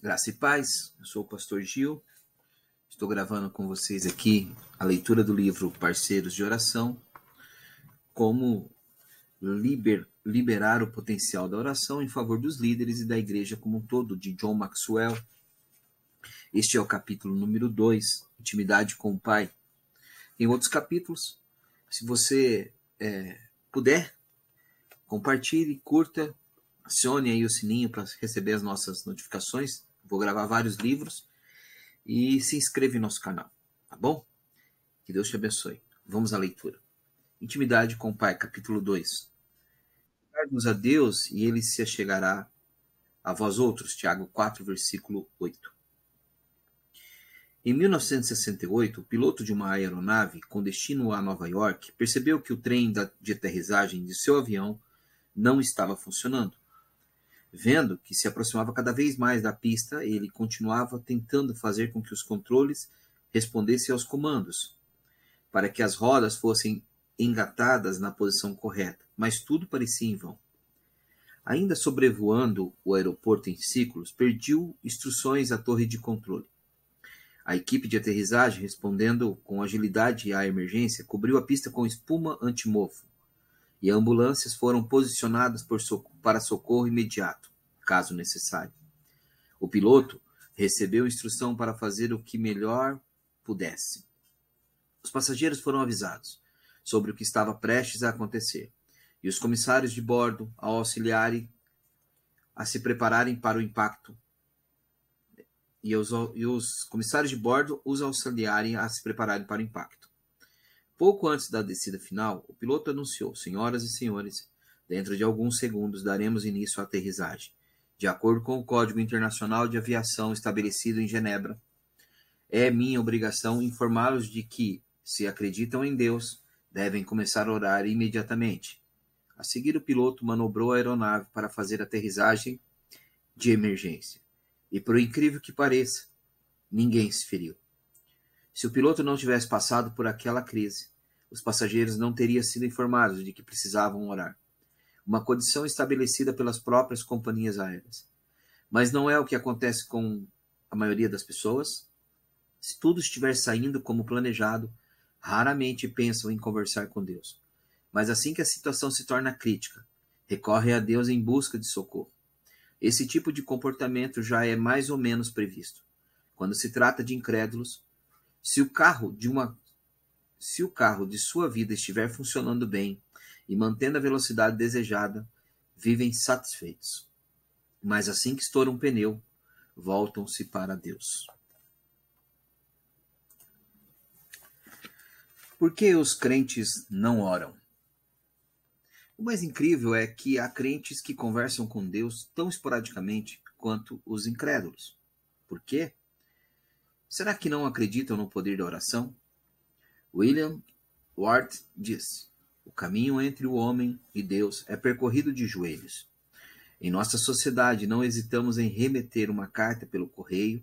Graça e paz, eu sou o pastor Gil, estou gravando com vocês aqui a leitura do livro Parceiros de Oração, como liber, liberar o potencial da oração em favor dos líderes e da igreja como um todo, de John Maxwell. Este é o capítulo número 2, Intimidade com o Pai. Tem outros capítulos, se você é, puder, compartilhe, curta, acione aí o sininho para receber as nossas notificações. Vou gravar vários livros e se inscreva em nosso canal, tá bom? Que Deus te abençoe. Vamos à leitura. Intimidade com o Pai, capítulo 2. Pegarmos a Deus e ele se achegará a vós outros, Tiago 4, versículo 8. Em 1968, o piloto de uma aeronave com destino a Nova York percebeu que o trem de aterrissagem de seu avião não estava funcionando. Vendo que se aproximava cada vez mais da pista, ele continuava tentando fazer com que os controles respondessem aos comandos, para que as rodas fossem engatadas na posição correta, mas tudo parecia em vão. Ainda sobrevoando o aeroporto em ciclos, pediu instruções à torre de controle. A equipe de aterrissagem, respondendo com agilidade à emergência, cobriu a pista com espuma antimofo e ambulâncias foram posicionadas para socorro imediato, caso necessário. O piloto recebeu instrução para fazer o que melhor pudesse. Os passageiros foram avisados sobre o que estava prestes a acontecer, e os comissários de bordo, ao auxiliarem a se prepararem para o impacto, e os, e os comissários de bordo os auxiliarem a se prepararem para o impacto. Pouco antes da descida final, o piloto anunciou: Senhoras e senhores, dentro de alguns segundos daremos início à aterrissagem. De acordo com o Código Internacional de Aviação estabelecido em Genebra, é minha obrigação informá-los de que, se acreditam em Deus, devem começar a orar imediatamente. A seguir, o piloto manobrou a aeronave para fazer aterrissagem de emergência. E, por incrível que pareça, ninguém se feriu. Se o piloto não tivesse passado por aquela crise, os passageiros não teriam sido informados de que precisavam orar. Uma condição estabelecida pelas próprias companhias aéreas. Mas não é o que acontece com a maioria das pessoas? Se tudo estiver saindo como planejado, raramente pensam em conversar com Deus. Mas assim que a situação se torna crítica, recorrem a Deus em busca de socorro. Esse tipo de comportamento já é mais ou menos previsto. Quando se trata de incrédulos, se o carro de uma se o carro de sua vida estiver funcionando bem e mantendo a velocidade desejada, vivem satisfeitos. Mas assim que estoura um pneu, voltam-se para Deus. Por que os crentes não oram? O mais incrível é que há crentes que conversam com Deus tão esporadicamente quanto os incrédulos. Por quê? Será que não acreditam no poder da oração? William Ward diz: O caminho entre o homem e Deus é percorrido de joelhos. Em nossa sociedade, não hesitamos em remeter uma carta pelo correio,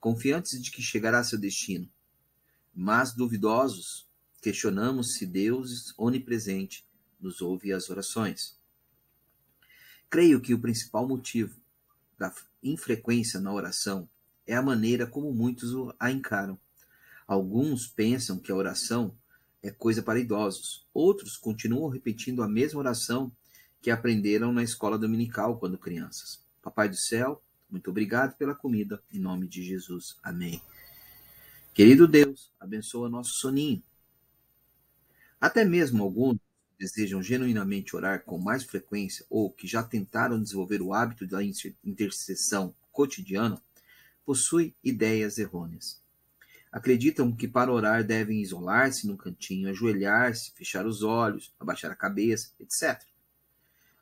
confiantes de que chegará a seu destino. Mas, duvidosos, questionamos se Deus onipresente nos ouve as orações. Creio que o principal motivo da infrequência na oração é a maneira como muitos a encaram. Alguns pensam que a oração é coisa para idosos, outros continuam repetindo a mesma oração que aprenderam na escola dominical quando crianças. Papai do céu, muito obrigado pela comida, em nome de Jesus. Amém. Querido Deus, abençoa nosso soninho. Até mesmo alguns desejam genuinamente orar com mais frequência ou que já tentaram desenvolver o hábito da intercessão cotidiana, possui ideias errôneas. Acreditam que para orar devem isolar-se num cantinho, ajoelhar-se, fechar os olhos, abaixar a cabeça, etc.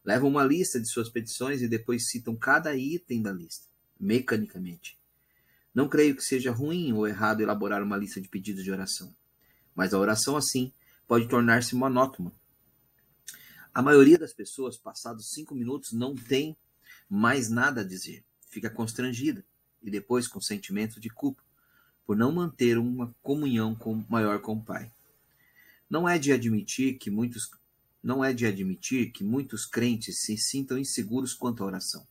Levam uma lista de suas petições e depois citam cada item da lista, mecanicamente. Não creio que seja ruim ou errado elaborar uma lista de pedidos de oração, mas a oração assim pode tornar-se monótona. A maioria das pessoas, passados cinco minutos, não tem mais nada a dizer, fica constrangida e depois com sentimento de culpa por não manter uma comunhão com, maior com o Pai. Não é de admitir que muitos não é de admitir que muitos crentes se sintam inseguros quanto à oração.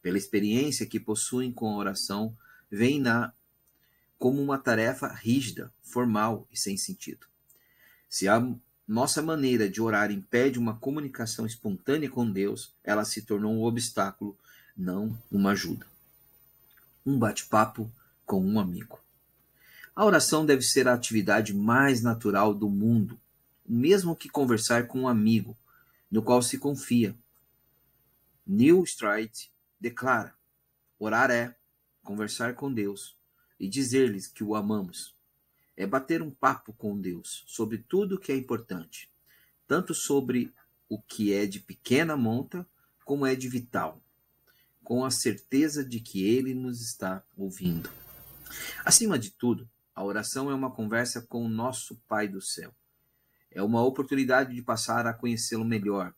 pela experiência que possuem com a oração, veem na como uma tarefa rígida, formal e sem sentido. Se a nossa maneira de orar impede uma comunicação espontânea com Deus, ela se tornou um obstáculo, não uma ajuda. Um bate-papo com um amigo. A oração deve ser a atividade mais natural do mundo, mesmo que conversar com um amigo, no qual se confia. Neil Stride declara: orar é conversar com Deus e dizer-lhes que o amamos. É bater um papo com Deus sobre tudo o que é importante, tanto sobre o que é de pequena monta como é de vital, com a certeza de que Ele nos está ouvindo. Acima de tudo, a oração é uma conversa com o nosso Pai do céu. É uma oportunidade de passar a conhecê-lo melhor.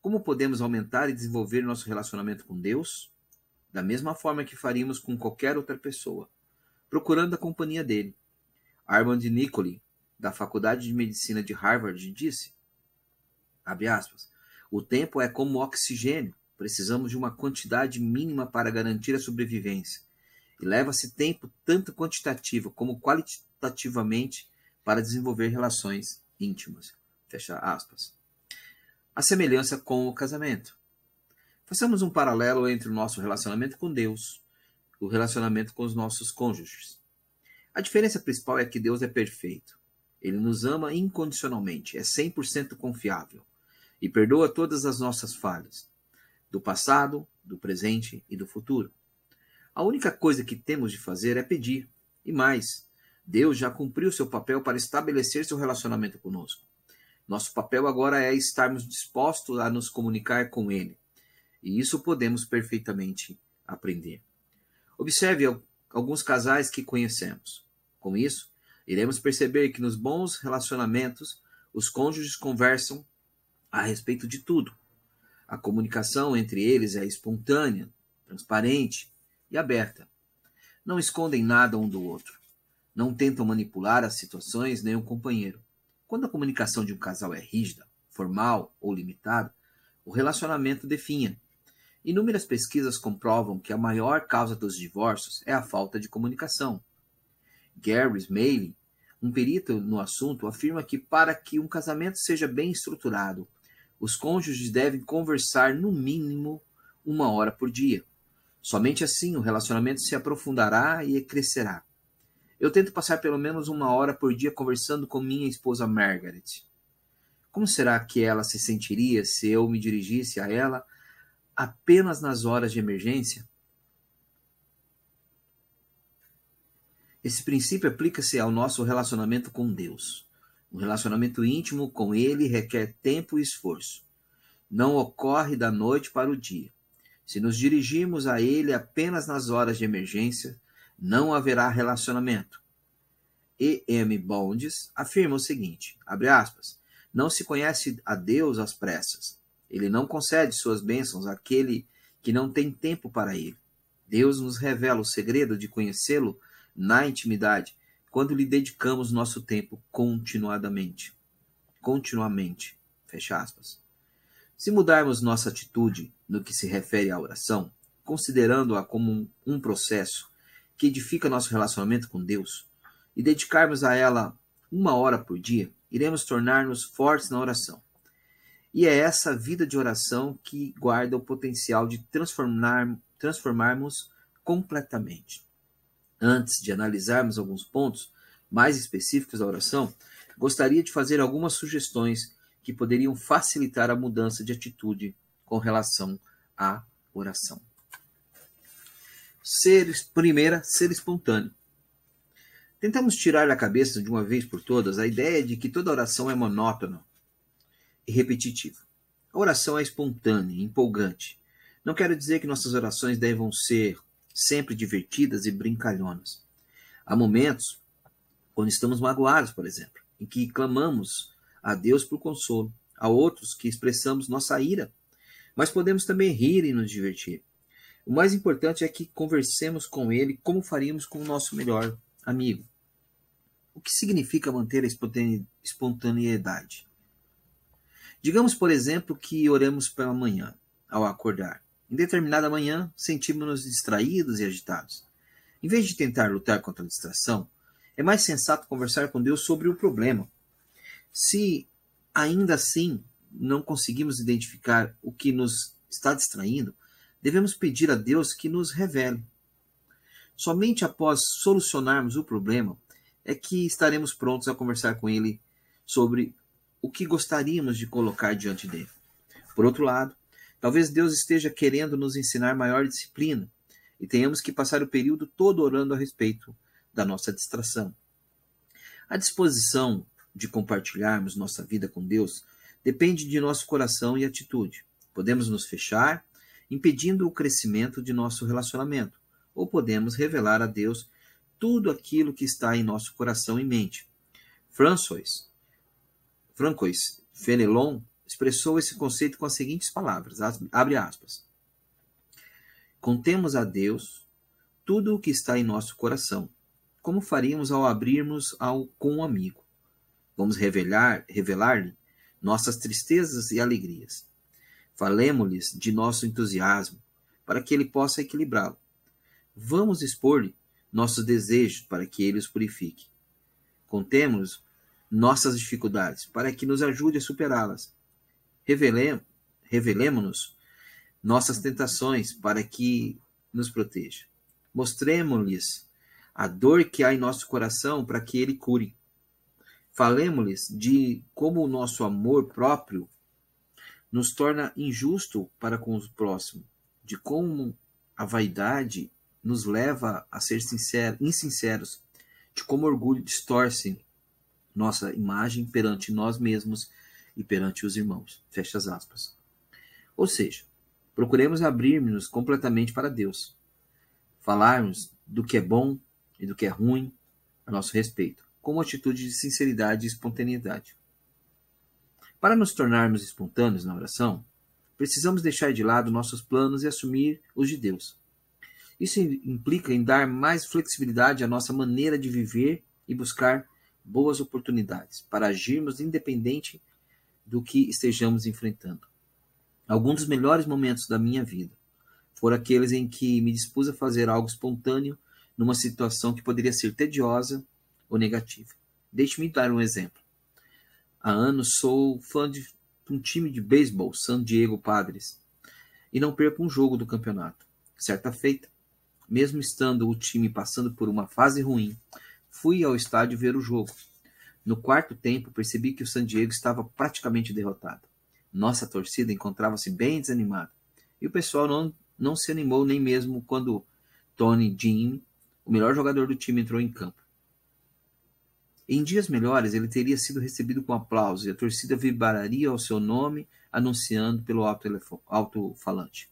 Como podemos aumentar e desenvolver nosso relacionamento com Deus? Da mesma forma que faríamos com qualquer outra pessoa, procurando a companhia dele. Armand Nicoli, da Faculdade de Medicina de Harvard, disse, aspas, o tempo é como oxigênio, precisamos de uma quantidade mínima para garantir a sobrevivência. E leva-se tempo tanto quantitativo como qualitativamente para desenvolver relações íntimas. Fecha aspas. A semelhança com o casamento. Façamos um paralelo entre o nosso relacionamento com Deus e o relacionamento com os nossos cônjuges. A diferença principal é que Deus é perfeito. Ele nos ama incondicionalmente, é 100% confiável e perdoa todas as nossas falhas, do passado, do presente e do futuro. A única coisa que temos de fazer é pedir. E mais, Deus já cumpriu seu papel para estabelecer seu relacionamento conosco. Nosso papel agora é estarmos dispostos a nos comunicar com Ele. E isso podemos perfeitamente aprender. Observe alguns casais que conhecemos. Com isso, iremos perceber que nos bons relacionamentos, os cônjuges conversam a respeito de tudo. A comunicação entre eles é espontânea, transparente e aberta. Não escondem nada um do outro. Não tentam manipular as situações nem o companheiro. Quando a comunicação de um casal é rígida, formal ou limitada, o relacionamento definha. Inúmeras pesquisas comprovam que a maior causa dos divórcios é a falta de comunicação. Gary Smaley, um perito no assunto, afirma que para que um casamento seja bem estruturado, os cônjuges devem conversar no mínimo uma hora por dia. Somente assim o relacionamento se aprofundará e crescerá. Eu tento passar pelo menos uma hora por dia conversando com minha esposa Margaret. Como será que ela se sentiria se eu me dirigisse a ela apenas nas horas de emergência? Esse princípio aplica-se ao nosso relacionamento com Deus. Um relacionamento íntimo com Ele requer tempo e esforço. Não ocorre da noite para o dia. Se nos dirigirmos a Ele apenas nas horas de emergência, não haverá relacionamento. E. M. Bondes afirma o seguinte: abre aspas, não se conhece a Deus às pressas. Ele não concede suas bênçãos àquele que não tem tempo para ele. Deus nos revela o segredo de conhecê-lo na intimidade quando lhe dedicamos nosso tempo continuadamente. Continuamente. Fecha aspas. Se mudarmos nossa atitude no que se refere à oração, considerando-a como um, processo que edifica nosso relacionamento com Deus, e dedicarmos a ela uma hora por dia, iremos tornar-nos fortes na oração. E é essa vida de oração que guarda o potencial de transformar, transformarmos completamente. Antes de analisarmos alguns pontos mais específicos da oração, gostaria de fazer algumas sugestões que poderiam facilitar a mudança de atitude com relação à oração. Ser, primeira, ser espontâneo. Tentamos tirar da cabeça de uma vez por todas a ideia de que toda oração é monótona e repetitiva. A oração é espontânea, empolgante. Não quero dizer que nossas orações devam ser sempre divertidas e brincalhonas. Há momentos quando estamos magoados, por exemplo, em que clamamos a Deus por consolo, a outros que expressamos nossa ira, mas podemos também rir e nos divertir. O mais importante é que conversemos com ele como faríamos com o nosso melhor amigo. O que significa manter a espontaneidade? Digamos, por exemplo, que oremos pela manhã, ao acordar. Em determinada manhã, sentimos-nos distraídos e agitados. Em vez de tentar lutar contra a distração, é mais sensato conversar com Deus sobre o problema. Se ainda assim não conseguimos identificar o que nos está distraindo, devemos pedir a Deus que nos revele. Somente após solucionarmos o problema é que estaremos prontos a conversar com Ele sobre o que gostaríamos de colocar diante dele. Por outro lado, talvez Deus esteja querendo nos ensinar maior disciplina e tenhamos que passar o período todo orando a respeito da nossa distração. A disposição de compartilharmos nossa vida com Deus depende de nosso coração e atitude. Podemos nos fechar, impedindo o crescimento de nosso relacionamento, ou podemos revelar a Deus tudo aquilo que está em nosso coração e mente. François, Francois Fenelon expressou esse conceito com as seguintes palavras, abre aspas. Contemos a Deus tudo o que está em nosso coração, como faríamos ao abrirmos ao, com um amigo. Vamos revelar, revelar-lhe nossas tristezas e alegrias. Falemos-lhes de nosso entusiasmo, para que ele possa equilibrá-lo. Vamos expor-lhe nossos desejos, para que ele os purifique. Contemos nossas dificuldades, para que nos ajude a superá-las. Revelemos-nos nossas tentações, para que nos proteja. Mostremos-lhes a dor que há em nosso coração, para que ele cure. Falemos-lhes de como o nosso amor próprio nos torna injusto para com o próximo, de como a vaidade nos leva a ser sincero, insinceros, de como o orgulho distorce nossa imagem perante nós mesmos e perante os irmãos. Fecha as aspas. Ou seja, procuremos abrir-nos completamente para Deus, falarmos do que é bom e do que é ruim a nosso respeito, com uma atitude de sinceridade e espontaneidade. Para nos tornarmos espontâneos na oração, precisamos deixar de lado nossos planos e assumir os de Deus. Isso implica em dar mais flexibilidade à nossa maneira de viver e buscar boas oportunidades para agirmos independente do que estejamos enfrentando. Alguns dos melhores momentos da minha vida foram aqueles em que me dispus a fazer algo espontâneo numa situação que poderia ser tediosa ou negativa. Deixe-me dar um exemplo. Há anos sou fã de um time de beisebol, San Diego Padres, e não perco um jogo do campeonato. Certa feita, mesmo estando o time passando por uma fase ruim, Fui ao estádio ver o jogo. No quarto tempo, percebi que o San Diego estava praticamente derrotado. Nossa torcida encontrava-se bem desanimada. E o pessoal não, não se animou nem mesmo quando Tony Jean, o melhor jogador do time, entrou em campo. Em dias melhores, ele teria sido recebido com aplausos e a torcida vibraria ao seu nome, anunciando pelo alto-falante.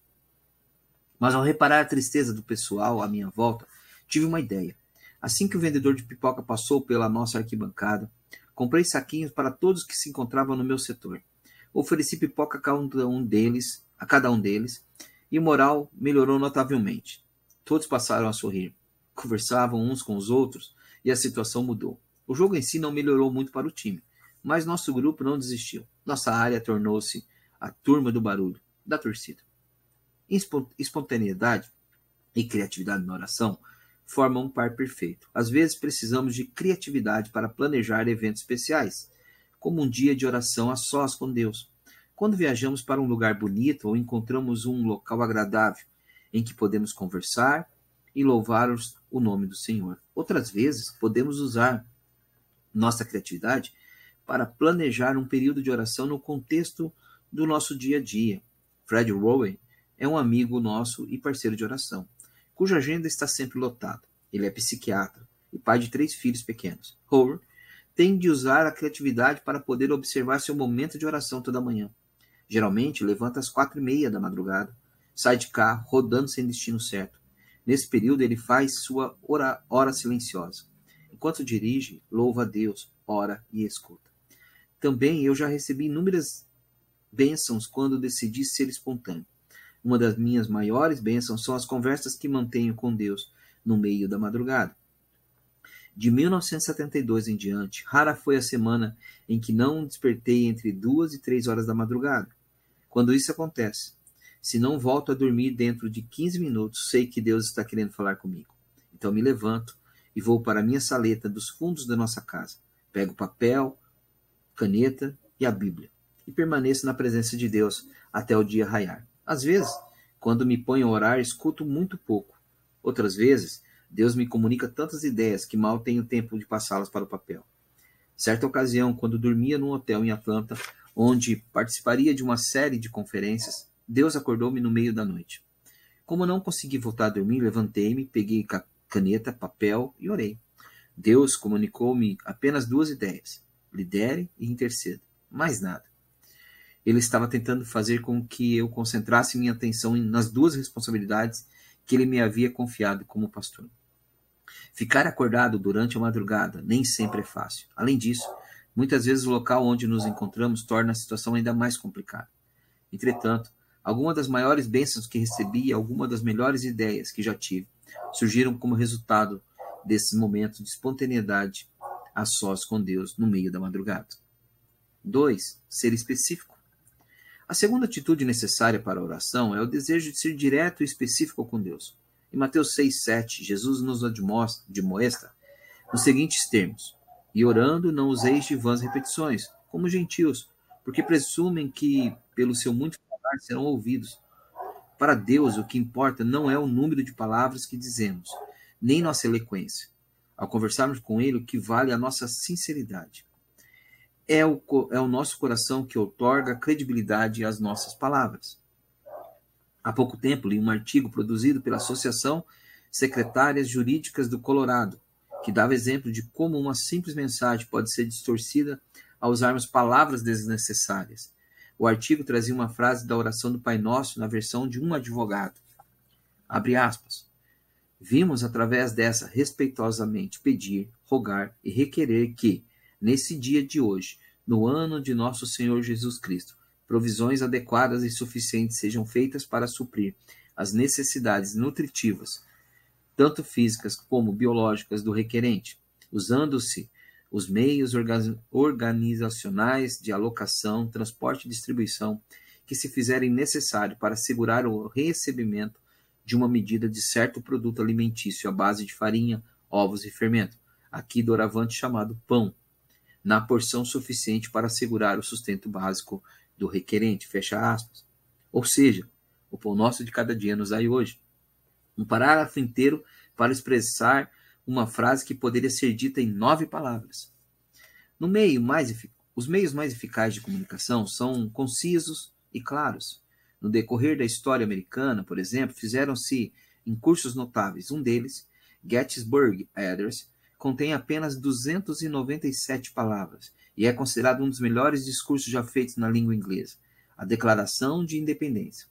Mas ao reparar a tristeza do pessoal à minha volta, tive uma ideia. Assim que o vendedor de pipoca passou pela nossa arquibancada, comprei saquinhos para todos que se encontravam no meu setor. Ofereci pipoca a cada um deles, a cada um deles, e moral melhorou notavelmente. Todos passaram a sorrir, conversavam uns com os outros e a situação mudou. O jogo em si não melhorou muito para o time, mas nosso grupo não desistiu. Nossa área tornou-se a turma do barulho, da torcida. Espontaneidade e criatividade na oração formam um par perfeito. Às vezes precisamos de criatividade para planejar eventos especiais, como um dia de oração a sós com Deus. Quando viajamos para um lugar bonito ou encontramos um local agradável em que podemos conversar e louvar o nome do Senhor. Outras vezes, podemos usar nossa criatividade para planejar um período de oração no contexto do nosso dia a dia. Fred Rowan é um amigo nosso e parceiro de oração cuja agenda está sempre lotada. Ele é psiquiatra e pai de três filhos pequenos. Howard tem de usar a criatividade para poder observar seu momento de oração toda manhã. Geralmente levanta às quatro e meia da madrugada, sai de carro, rodando sem destino certo. Nesse período ele faz sua hora, hora silenciosa. Enquanto dirige, louva a Deus, ora e escuta. Também eu já recebi inúmeras bênçãos quando decidi ser espontâneo. Uma das minhas maiores bênçãos são as conversas que mantenho com Deus no meio da madrugada. De 1972 em diante, rara foi a semana em que não despertei entre duas e três horas da madrugada. Quando isso acontece, Se não volto a dormir dentro de 15 minutos, sei que Deus está querendo falar comigo. Então me levanto e vou para a minha saleta dos fundos da nossa casa. Pego papel, caneta e a Bíblia e permaneço na presença de Deus até o dia raiar. Às vezes, quando me ponho a orar, escuto muito pouco. Outras vezes, Deus me comunica tantas ideias que mal tenho tempo de passá-las para o papel. Certa ocasião, quando dormia num hotel em Atlanta, onde participaria de uma série de conferências, Deus acordou-me no meio da noite. Como não consegui voltar a dormir, levantei-me, peguei caneta, papel e orei. Deus comunicou-me apenas duas ideias: lidere e interceda. Mais nada. Ele estava tentando fazer com que eu concentrasse minha atenção nas duas responsabilidades que ele me havia confiado como pastor. Ficar acordado durante a madrugada nem sempre é fácil. Além disso, muitas vezes o local onde nos encontramos torna a situação ainda mais complicada. Entretanto, algumas das maiores bênçãos que recebi e algumas das melhores ideias que já tive surgiram como resultado desses momentos de espontaneidade a sós com Deus no meio da madrugada. 2. Ser específico. A segunda atitude necessária para a oração é o desejo de ser direto e específico com Deus. Em Mateus 6, 7, Jesus nos admoesta nos seguintes termos: E orando, não useis de vãs repetições, como gentios, porque presumem que, pelo seu muito falar, serão ouvidos. Para Deus, o que importa não é o número de palavras que dizemos, nem nossa eloquência. Ao conversarmos com Ele, o que vale é a nossa sinceridade. É o, é o nosso coração que outorga credibilidade às nossas palavras. Há pouco tempo li um artigo produzido pela Associação Secretárias Jurídicas do Colorado, que dava exemplo de como uma simples mensagem pode ser distorcida ao usarmos palavras desnecessárias. O artigo trazia uma frase da oração do Pai Nosso na versão de um advogado. Abre aspas. Vimos através dessa respeitosamente pedir, rogar e requerer que, nesse dia de hoje, no ano de nosso Senhor Jesus Cristo, provisões adequadas e suficientes sejam feitas para suprir as necessidades nutritivas, tanto físicas como biológicas, do requerente, usando-se os meios organizacionais de alocação, transporte e distribuição que se fizerem necessário para assegurar o recebimento de uma medida de certo produto alimentício à base de farinha, ovos e fermento, aqui doravante chamado pão, na porção suficiente para assegurar o sustento básico do requerente, fecha aspas. Ou seja, o pão nosso de cada dia nos dai hoje. Um parágrafo inteiro para expressar uma frase que poderia ser dita em nove palavras. No meio mais os meios mais eficazes de comunicação são concisos e claros. No decorrer da história americana, por exemplo, fizeram-se em cursos notáveis. Um deles, Gettysburg Address, contém apenas 297 palavras e é considerado um dos melhores discursos já feitos na língua inglesa, a Declaração de Independência.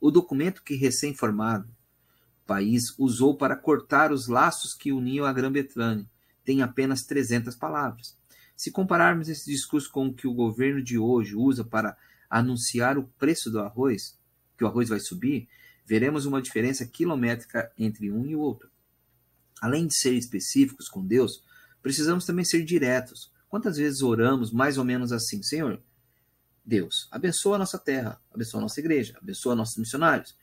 O documento que recém-formado país usou para cortar os laços que uniam a Grã-Bretanha tem apenas 300 palavras. Se compararmos esse discurso com o que o governo de hoje usa para anunciar o preço do arroz, que o arroz vai subir, veremos uma diferença quilométrica entre um e o outro. Além de ser específicos com Deus, precisamos também ser diretos, Quantas vezes oramos mais ou menos assim, Senhor? Deus, abençoa a nossa terra, abençoa a nossa igreja, abençoa nossos missionários.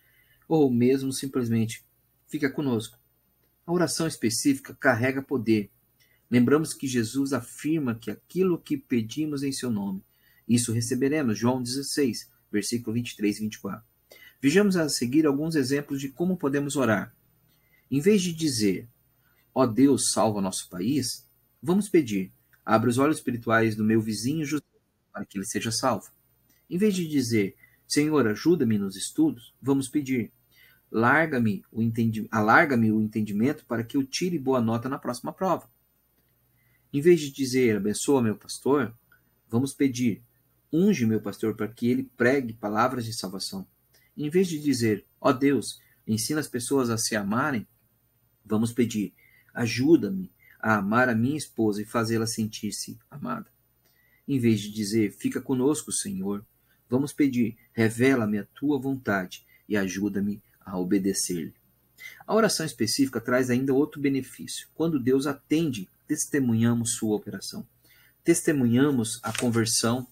Ou mesmo simplesmente, fica conosco. A oração específica carrega poder. Lembramos que Jesus afirma que aquilo que pedimos em seu nome, isso receberemos. João 16, versículo 23 e 24. Vejamos a seguir alguns exemplos de como podemos orar. Em vez de dizer, ó Deus, salva nosso país, vamos pedir, Abra os olhos espirituais do meu vizinho José para que ele seja salvo. Em vez de dizer, Senhor, ajuda-me nos estudos, vamos pedir, larga-me o entendi alarga-me o entendimento para que eu tire boa nota na próxima prova. Em vez de dizer, abençoa meu pastor, vamos pedir, unge meu pastor para que ele pregue palavras de salvação. Em vez de dizer, ó Deus, ensina as pessoas a se amarem, vamos pedir, ajuda-me a amar a minha esposa e fazê-la sentir-se amada. Em vez de dizer, fica conosco, Senhor, vamos pedir, revela-me a tua vontade e ajuda-me a obedecer-lhe. A oração específica traz ainda outro benefício. Quando Deus atende, testemunhamos sua operação. Testemunhamos a conversão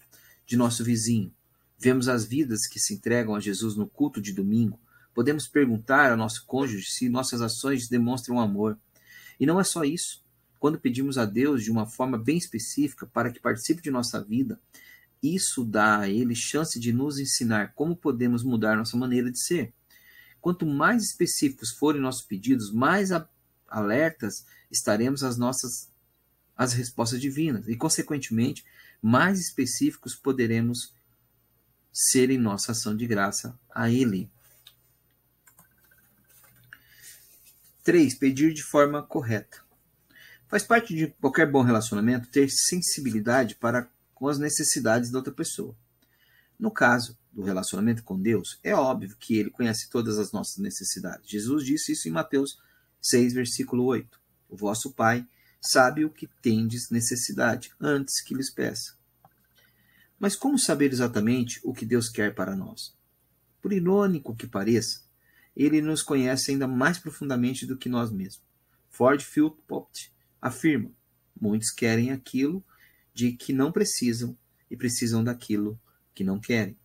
de nosso vizinho. vemos as vidas que se entregam a Jesus no culto de domingo, podemos perguntar ao nosso cônjuge se nossas ações demonstram amor. E não é só isso. Quando pedimos a Deus de uma forma bem específica para que participe de nossa vida, isso dá a Ele chance de nos ensinar como podemos mudar nossa maneira de ser. Quanto mais específicos forem nossos pedidos, mais alertas estaremos às nossas às respostas divinas e, consequentemente, mais específicos poderemos ser em nossa ação de graça a Ele. 3. Pedir de forma correta. Faz parte de qualquer bom relacionamento ter sensibilidade para com as necessidades da outra pessoa. No caso do relacionamento com Deus, é óbvio que ele conhece todas as nossas necessidades. Jesus disse isso em Mateus 6, versículo 8. O vosso Pai sabe o que tendes necessidade antes que lhes peça. Mas como saber exatamente o que Deus quer para nós? Por irônico que pareça, ele nos conhece ainda mais profundamente do que nós mesmos. Ford Philpott afirma: muitos querem aquilo de que não precisam e precisam daquilo que não querem.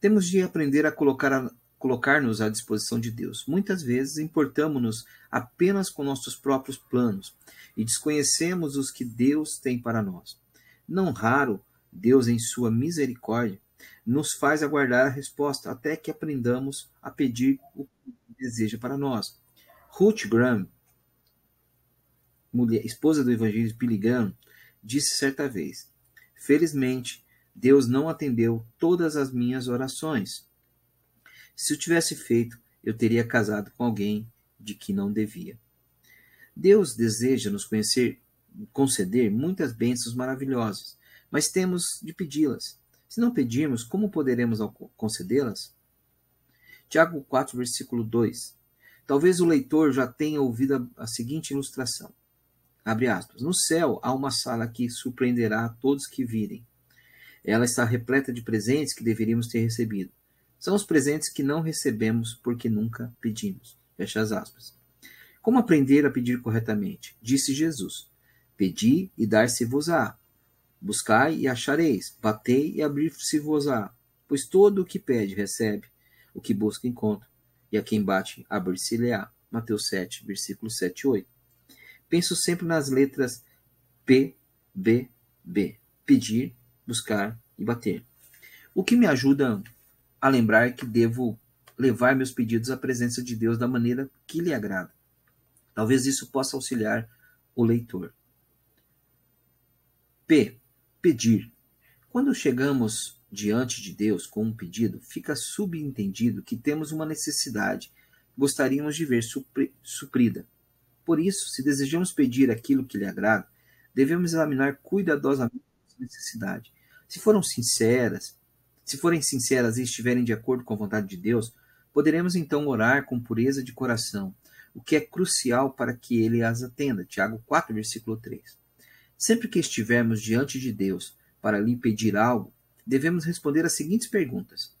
Temos de aprender a colocar colocar-nos à disposição de Deus. Muitas vezes importamos-nos apenas com nossos próprios planos e desconhecemos os que Deus tem para nós. Não raro, Deus, em sua misericórdia, nos faz aguardar a resposta até que aprendamos a pedir o que deseja para nós. Ruth Graham, mulher, esposa do evangelista Billy Graham, disse certa vez: Felizmente, Deus não atendeu todas as minhas orações. Se eu tivesse feito, eu teria casado com alguém de que não devia. Deus deseja nos conhecer, conceder muitas bênçãos maravilhosas, mas temos de pedi-las. Se não pedirmos, como poderemos concedê-las? Tiago 4, versículo 2. Talvez o leitor já tenha ouvido a, seguinte ilustração. Abre aspas. No céu há uma sala que surpreenderá a todos que virem. Ela está repleta de presentes que deveríamos ter recebido. São os presentes que não recebemos porque nunca pedimos. Fecha as aspas. Como aprender a pedir corretamente? Disse Jesus: Pedi e dar-se-vos-á. Buscai e achareis. Batei e abrir-se-vos-á. Pois todo o que pede recebe, o que busca encontra, e a quem bate abrir-se-lhe-á. Mateus 7, versículos 7 e 8 penso sempre nas letras P, B, B. Pedir, buscar e bater. O que me ajuda a lembrar que devo levar meus pedidos à presença de Deus da maneira que lhe agrada. Talvez isso possa auxiliar o leitor. P. Pedir. Quando chegamos diante de Deus com um pedido, fica subentendido que temos uma necessidade que gostaríamos de ver suprida. Por isso, se desejamos pedir aquilo que lhe agrada, devemos examinar cuidadosamente a necessidade. Se foram sinceras, se forem sinceras e estiverem de acordo com a vontade de Deus, poderemos então orar com pureza de coração, o que é crucial para que ele as atenda. Tiago 4, versículo 3. Sempre que estivermos diante de Deus para lhe pedir algo, devemos responder as seguintes perguntas.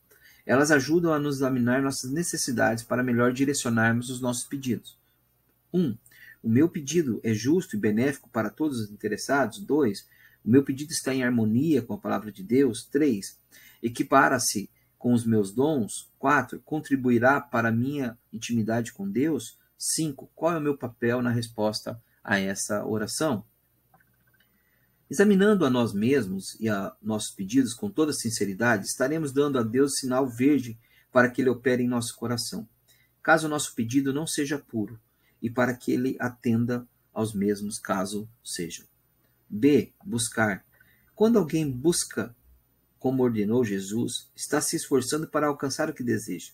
Elas ajudam a nos examinar nossas necessidades para melhor direcionarmos os nossos pedidos. 1. Um, o meu pedido é justo e benéfico para todos os interessados? 2. O meu pedido está em harmonia com a palavra de Deus? 3. Equipara-se com os meus dons? 4. Contribuirá para a minha intimidade com Deus? 5. Qual é o meu papel na resposta a essa oração? Examinando a nós mesmos e a nossos pedidos com toda sinceridade, estaremos dando a Deus sinal verde para que ele opere em nosso coração. Caso o nosso pedido não seja puro, e para que ele atenda aos mesmos caso sejam. B. Buscar. Quando alguém busca, como ordenou Jesus, está se esforçando para alcançar o que deseja.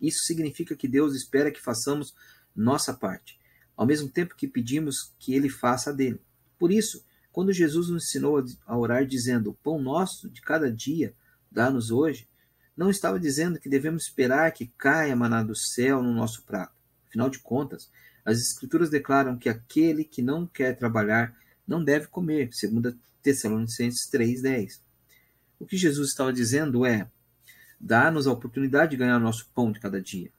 Isso significa que Deus espera que façamos nossa parte, ao mesmo tempo que pedimos que ele faça a dele. Por isso, quando Jesus nos ensinou a orar dizendo: "O pão nosso de cada dia dá-nos hoje", não estava dizendo que devemos esperar que caia maná do céu no nosso prato. Afinal de contas, as Escrituras declaram que aquele que não quer trabalhar não deve comer, segundo Tessalonicenses 3,10. O que Jesus estava dizendo é: dá-nos a oportunidade de ganhar o nosso pão de cada dia.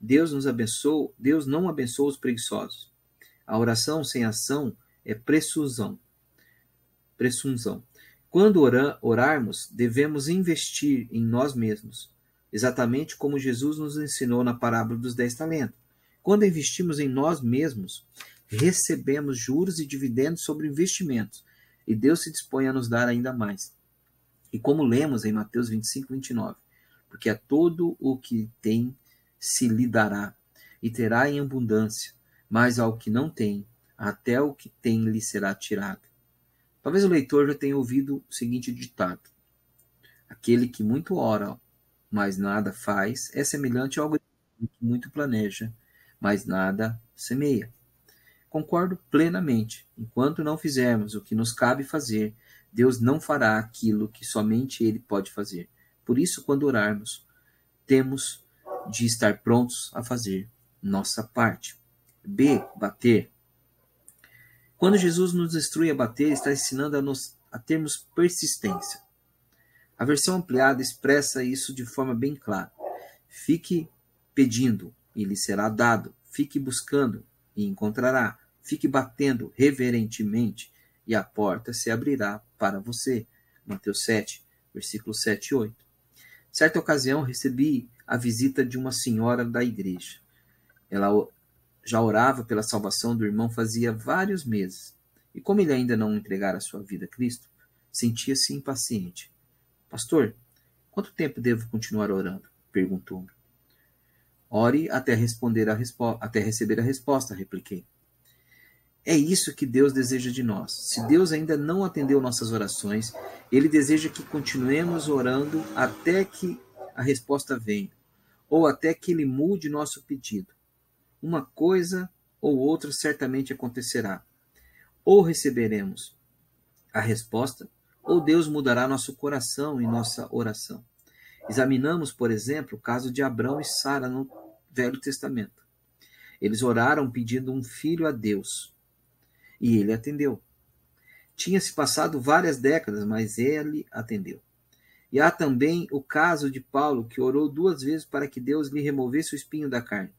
Deus nos abençoou, Deus não abençoa os preguiçosos. A oração sem ação é presunção. Presunção. Quando orarmos, devemos investir em nós mesmos, exatamente como Jesus nos ensinou na parábola dos dez talentos. Quando investimos em nós mesmos, recebemos juros e dividendos sobre investimentos, e Deus se dispõe a nos dar ainda mais. E como lemos em Mateus 25, 29, porque a todo o que tem se lhe dará, e terá em abundância, mas ao que não tem, até o que tem lhe será tirado. Talvez o leitor já tenha ouvido o seguinte ditado: Aquele que muito ora, mas nada faz, é semelhante ao que muito planeja, mas nada semeia. Concordo plenamente. Enquanto não fizermos o que nos cabe fazer, Deus não fará aquilo que somente Ele pode fazer. Por isso, quando orarmos, temos de estar prontos a fazer nossa parte. B. Bater. Quando Jesus nos instrui a bater, está ensinando a, nos, a termos persistência. A versão ampliada expressa isso de forma bem clara. Fique pedindo e lhe será dado. Fique buscando e encontrará. Fique batendo reverentemente e a porta se abrirá para você. Mateus 7, versículos 7 e 8. Certa ocasião recebi a visita de uma senhora da igreja. Ela já orava pela salvação do irmão fazia vários meses, e como ele ainda não entregara sua vida a Cristo, sentia-se impaciente. Pastor, quanto tempo devo continuar orando? perguntou-me. Ore até, responder a até receber a resposta, repliquei. É isso que Deus deseja de nós. Se Deus ainda não atendeu nossas orações, Ele deseja que continuemos orando até que a resposta venha, ou até que Ele mude nosso pedido uma coisa ou outra certamente acontecerá. Ou receberemos a resposta, ou Deus mudará nosso coração e nossa oração. Examinamos, por exemplo, o caso de Abraão e Sara no Velho Testamento. Eles oraram pedindo um filho a Deus, e ele atendeu. Tinha-se passado várias décadas, mas ele atendeu. E há também o caso de Paulo, que orou duas vezes para que Deus lhe removesse o espinho da carne.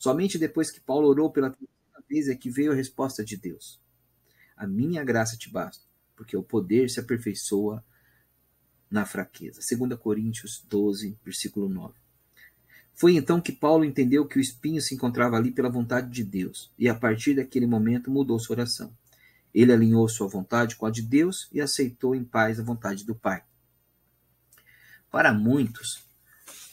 Somente depois que Paulo orou pela terceira vez é que veio a resposta de Deus. A minha graça te basta, porque o poder se aperfeiçoa na fraqueza. 2 Coríntios 12, versículo 9. Foi então que Paulo entendeu que o espinho se encontrava ali pela vontade de Deus, e a partir daquele momento mudou sua oração. Ele alinhou sua vontade com a de Deus e aceitou em paz a vontade do Pai. Para muitos,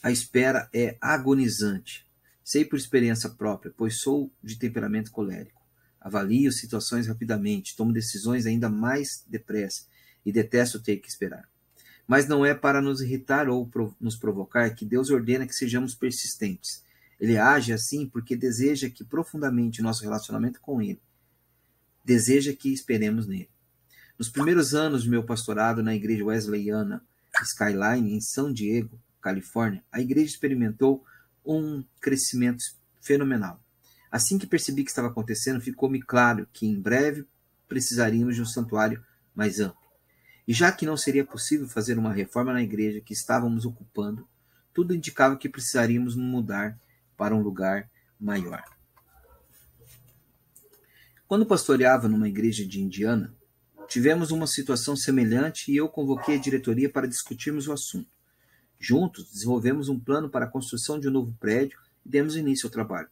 a espera é agonizante, Sei por experiência própria, pois sou de temperamento colérico. Avalio situações rapidamente, tomo decisões ainda mais depressa e detesto ter que esperar. Mas não é para nos irritar ou nos provocar que Deus ordena que sejamos persistentes. Ele age assim porque deseja que profundamente nosso relacionamento com Ele. Deseja que esperemos nele. Nos primeiros anos do meu pastorado na igreja wesleyana Skyline, em São Diego, Califórnia, a igreja experimentou um crescimento fenomenal. Assim que percebi que estava acontecendo, ficou-me claro que em breve precisaríamos de um santuário mais amplo. E já que não seria possível fazer uma reforma na igreja que estávamos ocupando, tudo indicava que precisaríamos mudar para um lugar maior. Quando pastoreava numa igreja de Indiana, tivemos uma situação semelhante e eu convoquei a diretoria para discutirmos o assunto. Juntos, desenvolvemos um plano para a construção de um novo prédio e demos início ao trabalho.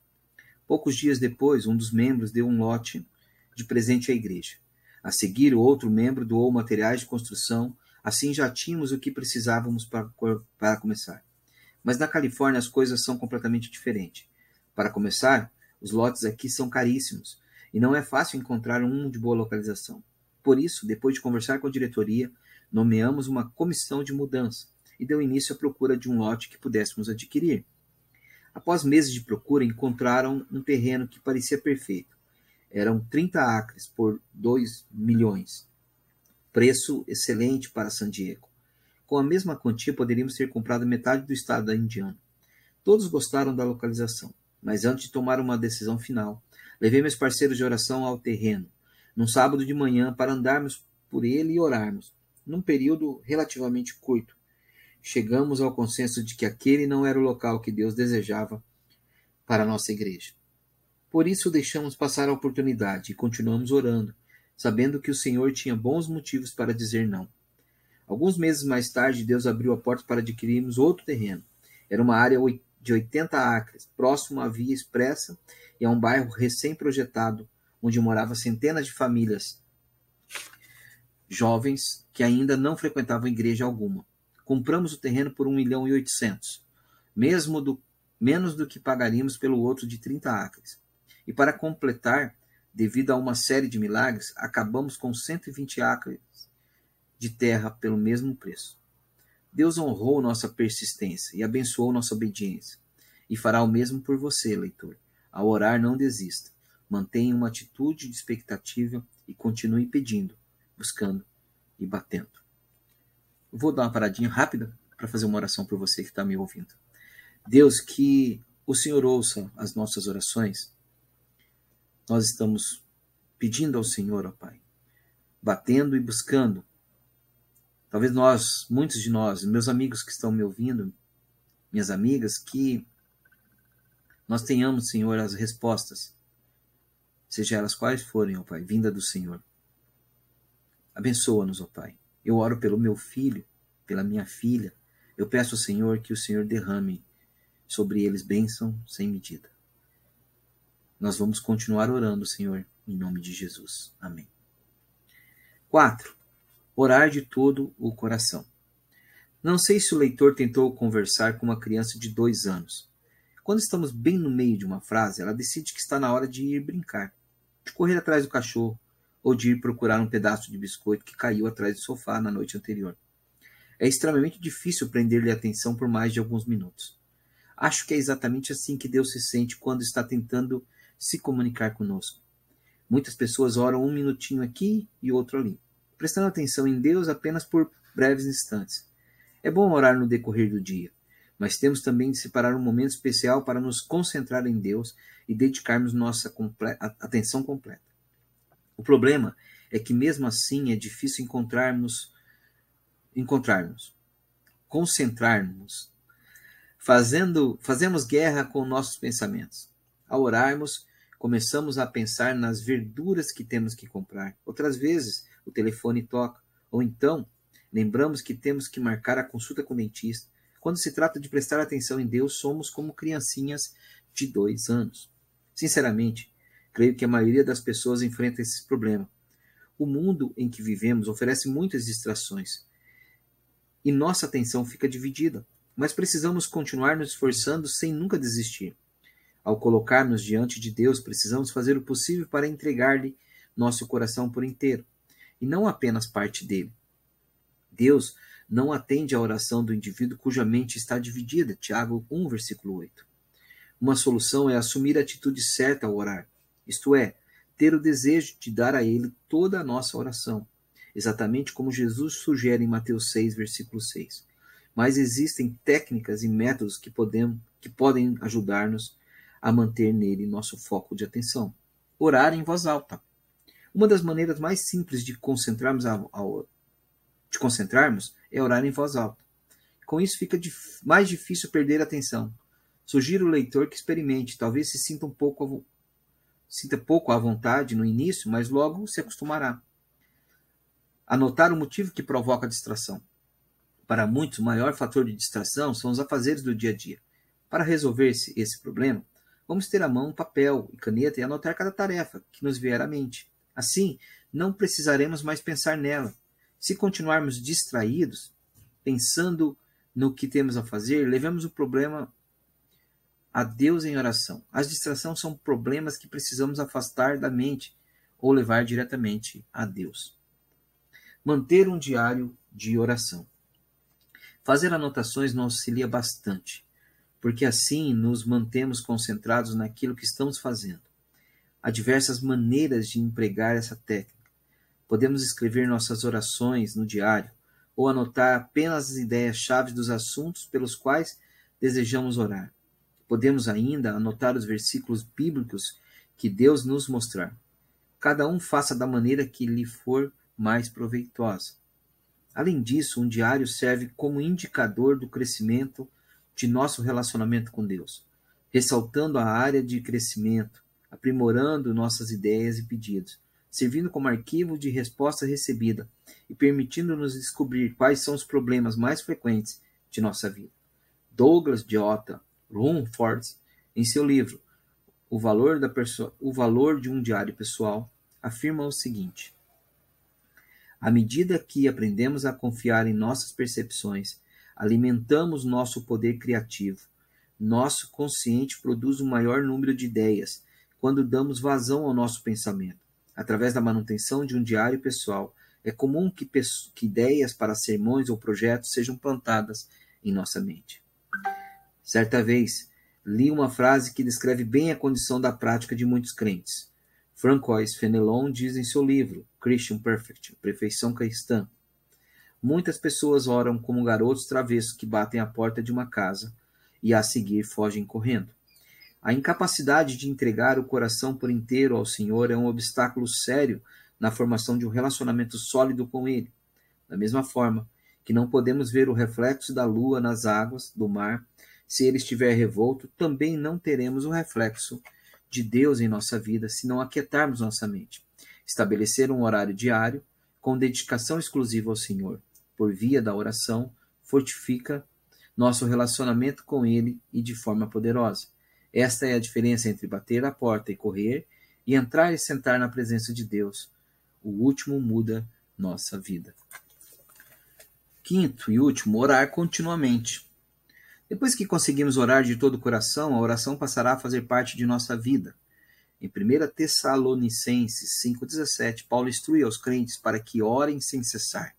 Poucos dias depois, um dos membros deu um lote de presente à igreja. A seguir, o outro membro doou materiais de construção, assim já tínhamos o que precisávamos para, para começar. Mas na Califórnia as coisas são completamente diferentes. Para começar, os lotes aqui são caríssimos e não é fácil encontrar um de boa localização. Por isso, depois de conversar com a diretoria, nomeamos uma comissão de mudança e deu início à procura de um lote que pudéssemos adquirir. Após meses de procura, encontraram um terreno que parecia perfeito. Eram 30 acres por 2 milhões. Preço excelente para San Diego. Com a mesma quantia, poderíamos ter comprado metade do estado da Indiana. Todos gostaram da localização, mas antes de tomar uma decisão final, levei meus parceiros de oração ao terreno, num sábado de manhã, para andarmos por ele e orarmos, num período relativamente curto, chegamos ao consenso de que aquele não era o local que Deus desejava para a nossa igreja. Por isso deixamos passar a oportunidade e continuamos orando, sabendo que o Senhor tinha bons motivos para dizer não. Alguns meses mais tarde, Deus abriu a porta para adquirirmos outro terreno. Era uma área de 80 acres, próximo à via expressa e a um bairro recém-projetado, onde moravam centenas de famílias jovens que ainda não frequentavam igreja alguma. Compramos o terreno por 1 milhão e 800, mesmo do, menos do que pagaríamos pelo outro de 30 acres. E para completar, devido a uma série de milagres, acabamos com 120 acres de terra pelo mesmo preço. Deus honrou nossa persistência e abençoou nossa obediência. E fará o mesmo por você, leitor. Ao orar, não desista. Mantenha uma atitude de expectativa e continue pedindo, buscando e batendo. Vou dar uma paradinha rápida para fazer uma oração por você que está me ouvindo. Deus, que o Senhor ouça as nossas orações. Nós estamos pedindo ao Senhor, ó Pai, batendo e buscando. Talvez nós, muitos de nós, meus amigos que estão me ouvindo, minhas amigas, que nós tenhamos, Senhor, as respostas, seja elas quais forem, ó Pai, vinda do Senhor. Abençoa-nos, ó Pai. Eu oro pelo meu filho, pela minha filha. Eu peço ao Senhor que o Senhor derrame sobre eles bênção sem medida. Nós vamos continuar orando, Senhor, em nome de Jesus. Amém. 4. Orar de todo o coração. Não sei se o leitor tentou conversar com uma criança de dois anos. Quando estamos bem no meio de uma frase, ela decide que está na hora de ir brincar, de correr atrás do cachorro, ou de ir procurar um pedaço de biscoito que caiu atrás do sofá na noite anterior. É extremamente difícil prender-lhe a atenção por mais de alguns minutos. Acho que é exatamente assim que Deus se sente quando está tentando se comunicar conosco. Muitas pessoas oram um minutinho aqui e outro ali, prestando atenção em Deus apenas por breves instantes. É bom orar no decorrer do dia, mas temos também de separar um momento especial para nos concentrar em Deus e dedicarmos nossa comple atenção completa. O problema é que mesmo assim é difícil encontrarmos encontrarmos, concentrarmos, fazendo fazemos guerra com nossos pensamentos. Ao orarmos, começamos a pensar nas verduras que temos que comprar. Outras vezes, o telefone toca, ou então lembramos que temos que marcar a consulta com o dentista. Quando se trata de prestar atenção em Deus, somos como criancinhas de dois anos. Sinceramente, Creio que a maioria das pessoas enfrenta esse problema. O mundo em que vivemos oferece muitas distrações e nossa atenção fica dividida, mas precisamos continuar nos esforçando sem nunca desistir. Ao colocar-nos diante de Deus, precisamos fazer o possível para entregar-lhe nosso coração por inteiro, e não apenas parte dele. Deus não atende à oração do indivíduo cuja mente está dividida. Tiago 1, versículo 8. Uma solução é assumir a atitude certa ao orar isto é, ter o desejo de dar a Ele toda a nossa oração, exatamente como Jesus sugere em Mateus 6, versículo 6. Mas existem técnicas e métodos que, podemos, que podem ajudar-nos a manter nele nosso foco de atenção. Orar em voz alta. Uma das maneiras mais simples de concentrarmos, a, de concentrarmos é orar em voz alta. Com isso fica mais difícil perder a atenção. Sugiro o leitor que experimente, talvez se sinta um pouco Sinta pouco à vontade no início, mas logo se acostumará. Anotar o motivo que provoca a distração. Para muitos, o maior fator de distração são os afazeres do dia a dia. Para resolver esse, problema, vamos ter à mão um papel e caneta e anotar cada tarefa que nos vier à mente. Assim, não precisaremos mais pensar nela. Se continuarmos distraídos, pensando no que temos a fazer, levemos o problema a Deus em oração. As distrações são problemas que precisamos afastar da mente ou levar diretamente a Deus. Manter um diário de oração. Fazer anotações nos auxilia bastante, porque assim nos mantemos concentrados naquilo que estamos fazendo. Há diversas maneiras de empregar essa técnica. Podemos escrever nossas orações no diário ou anotar apenas as ideias-chave dos assuntos pelos quais desejamos orar. Podemos ainda anotar os versículos bíblicos que Deus nos mostrar. Cada um faça da maneira que lhe for mais proveitosa. Além disso, um diário serve como indicador do crescimento de nosso relacionamento com Deus, ressaltando a área de crescimento, aprimorando nossas ideias e pedidos, servindo como arquivo de resposta recebida e permitindo-nos descobrir quais são os problemas mais frequentes de nossa vida. Douglas Jota Rumford, em seu livro o valor, da o valor de um diário pessoal, afirma o seguinte: À medida que aprendemos a confiar em nossas percepções, alimentamos nosso poder criativo. Nosso consciente produz um maior número de ideias quando damos vazão ao nosso pensamento. Através da manutenção de um diário pessoal, é comum que, que ideias para sermões ou projetos sejam plantadas em nossa mente. Certa vez, li uma frase que descreve bem a condição da prática de muitos crentes. Francois Fenelon diz em seu livro Christian Perfect, Perfeição Cristã, Muitas pessoas oram como garotos travessos que batem a porta de uma casa e a seguir fogem correndo. A incapacidade de entregar o coração por inteiro ao Senhor é um obstáculo sério na formação de um relacionamento sólido com Ele. Da mesma forma que não podemos ver o reflexo da lua nas águas do mar, se ele estiver revolto, também não teremos o reflexo de Deus em nossa vida se não aquietarmos nossa mente. Estabelecer um horário diário com dedicação exclusiva ao Senhor, por via da oração, fortifica nosso relacionamento com Ele e de forma poderosa. Esta é a diferença entre bater a porta e correr e entrar e sentar na presença de Deus. O último muda nossa vida. Quinto e último, orar continuamente. Depois que conseguimos orar de todo o coração, a oração passará a fazer parte de nossa vida. Em 1 Tessalonicenses 5,17, Paulo instrui aos crentes para que orem sem cessar.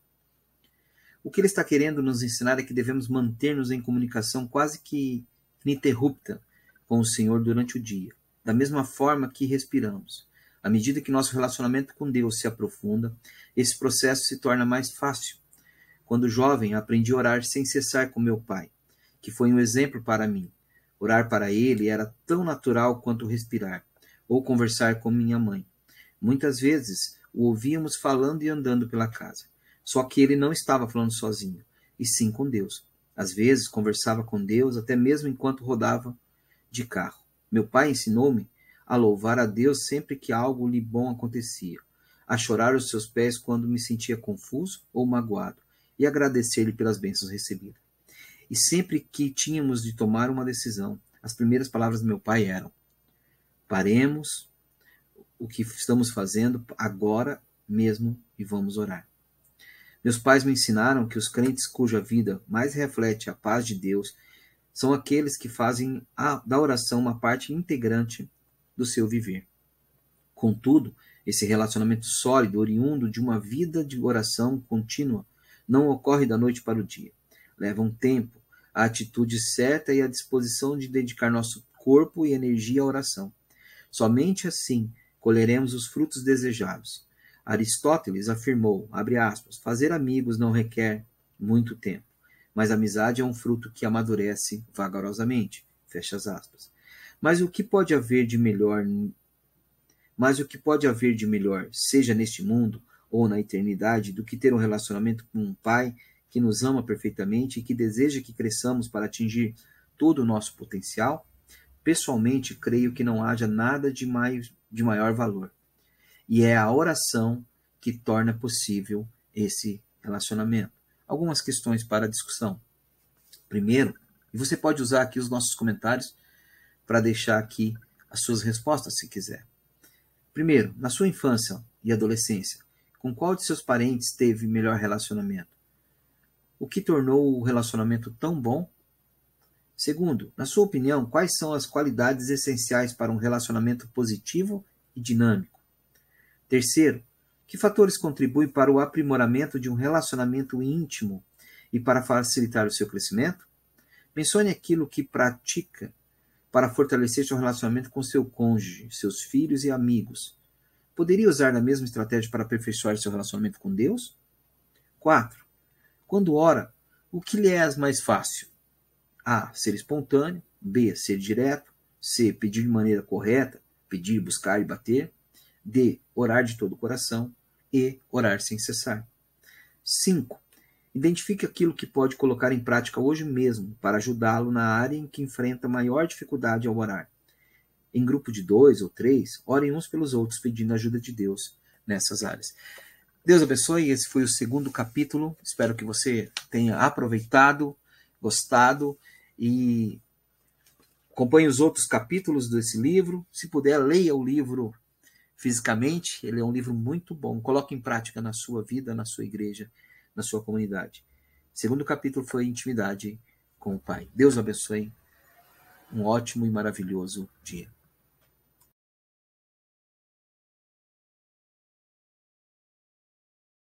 O que ele está querendo nos ensinar é que devemos manter-nos em comunicação quase que ininterrupta com o Senhor durante o dia, da mesma forma que respiramos. À medida que nosso relacionamento com Deus se aprofunda, esse processo se torna mais fácil. Quando jovem, aprendi a orar sem cessar com meu pai, que foi um exemplo para mim. Orar para ele era tão natural quanto respirar, ou conversar com minha mãe. Muitas vezes o ouvíamos falando e andando pela casa. Só que ele não estava falando sozinho, e sim com Deus. Às vezes conversava com Deus até mesmo enquanto rodava de carro. Meu pai ensinou-me a louvar a Deus sempre que algo lhe bom acontecia, a chorar aos seus pés quando me sentia confuso ou magoado, e agradecer-lhe pelas bênçãos recebidas. E sempre que tínhamos de tomar uma decisão, as primeiras palavras do meu pai eram: Paremos o que estamos fazendo agora mesmo e vamos orar. Meus pais me ensinaram que os crentes cuja vida mais reflete a paz de Deus são aqueles que fazem a, da oração uma parte integrante do seu viver. Contudo, esse relacionamento sólido, oriundo de uma vida de oração contínua, não ocorre da noite para o dia. Leva um tempo, a atitude certa e a disposição de dedicar nosso corpo e energia à oração. Somente assim colheremos os frutos desejados. Aristóteles afirmou, aspas, fazer amigos não requer muito tempo, mas amizade é um fruto que amadurece vagarosamente, fecha as aspas. Mas o que pode haver de melhor mas o que pode haver de melhor, seja neste mundo ou na eternidade, do que ter um relacionamento com um pai que nos ama perfeitamente e que deseja que cresçamos para atingir todo o nosso potencial? Pessoalmente, creio que não haja nada de, mais, de maior valor. E é a oração que torna possível esse relacionamento. Algumas questões para discussão. Primeiro, e você pode usar aqui os nossos comentários para deixar aqui as suas respostas, se quiser. Primeiro, na sua infância e adolescência, com qual de seus parentes teve melhor relacionamento? O que tornou o relacionamento tão bom? Segundo, na sua opinião, quais são as qualidades essenciais para um relacionamento positivo e dinâmico? Terceiro, que fatores contribuem para o aprimoramento de um relacionamento íntimo e para facilitar o seu crescimento? Mencione aquilo que pratica para fortalecer seu relacionamento com seu cônjuge, seus filhos e amigos. Poderia usar a mesma estratégia para aperfeiçoar seu relacionamento com Deus? 4. Quando ora, o que lhe é mais fácil? A. Ser espontâneo. B. Ser direto. C. Pedir de maneira correta. Pedir, buscar e bater. D. Orar de todo o coração. E. Orar sem cessar. 5. Identifique aquilo que pode colocar em prática hoje mesmo para ajudá-lo na área em que enfrenta maior dificuldade ao orar. Em grupo de dois ou três, orem uns pelos outros pedindo a ajuda de Deus nessas áreas. Deus abençoe. Esse foi o segundo capítulo. Espero que você tenha aproveitado, gostado e acompanhe os outros capítulos desse livro. Se puder, leia o livro fisicamente. Ele é um livro muito bom. Coloque em prática na sua vida, na sua igreja, na sua comunidade. Segundo capítulo foi intimidade com o Pai. Deus abençoe. Um ótimo e maravilhoso dia.